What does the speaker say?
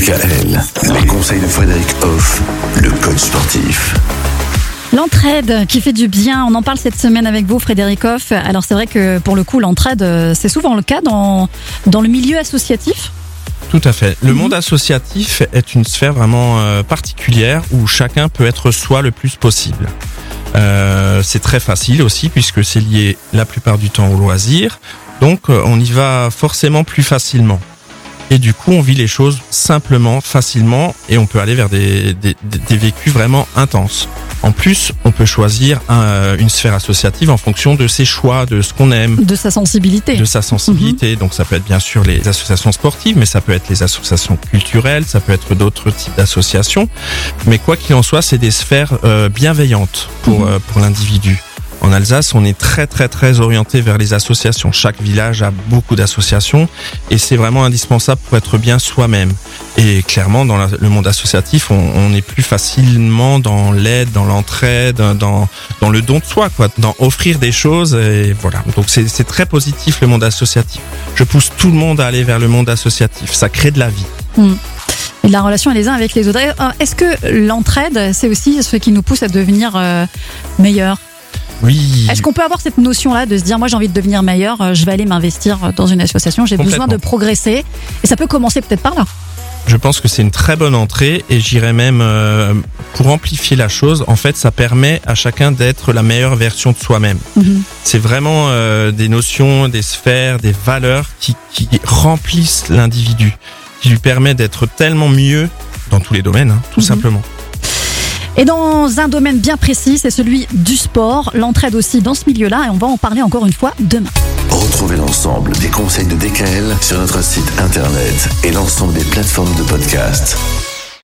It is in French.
DKL, les conseils de Frédéric Hoff, le coach sportif. L'entraide qui fait du bien, on en parle cette semaine avec vous Frédéric Hoff. Alors c'est vrai que pour le coup l'entraide euh, c'est souvent le cas dans, dans le milieu associatif. Tout à fait. Le monde associatif est une sphère vraiment euh, particulière où chacun peut être soi le plus possible. Euh, c'est très facile aussi puisque c'est lié la plupart du temps au loisir. Donc on y va forcément plus facilement. Et du coup, on vit les choses simplement, facilement, et on peut aller vers des, des, des vécus vraiment intenses. En plus, on peut choisir un- une sphère associative en fonction de ses choix, de ce qu'on aime, De sa sensibilité. de sa sensibilité. Donc ça peut être bien sûr les associations sportives, mais ça peut être les associations culturelles, ça peut être d'autres types d'associations. Mais quoi qu'il en soit, c'est des sphères euh, bienveillantes pour, euh, pour l'individu. En Alsace, on est très très très orienté vers les associations. Chaque village a beaucoup d'associations et c'est vraiment indispensable pour être bien soi-même. Et clairement, dans le monde associatif, on, est plus facilement dans l'aide, dans l'entraide, dans dans le don de soi, quoi, dans offrir des choses. Et voilà. Donc c'est très positif le monde associatif. Je pousse tout le monde à aller vers le monde associatif. Ça crée de la vie. Et de la relation les uns avec les autres. Euh, Est-ce que l'entraide c'est aussi ce qui nous pousse à devenir euh, meilleur Oui. Est-ce qu'on peut avoir cette notion-là de se dire moi j'ai envie de devenir meilleur, euh, je vais aller m'investir dans une association, j'ai besoin de progresser et ça peut commencer peut-être par là. Je pense que c'est une très bonne entrée et j'irais même euh, pour amplifier la chose. En fait, ça permet à chacun d'être la meilleure version de soi-même. Mhm. C'est vraiment euh, des notions, des sphères, des valeurs qui, qui remplissent l'individu, qui lui permet d'être tellement mieux dans tous les domaines, hein, tout Mhm. simplement. Et dans un domaine bien précis, c'est celui du sport, l'entraide aussi dans ce milieu-là et on va en parler encore une fois demain. Retrouvez l'ensemble des conseils de DKL sur notre site internet et l'ensemble des plateformes de podcast.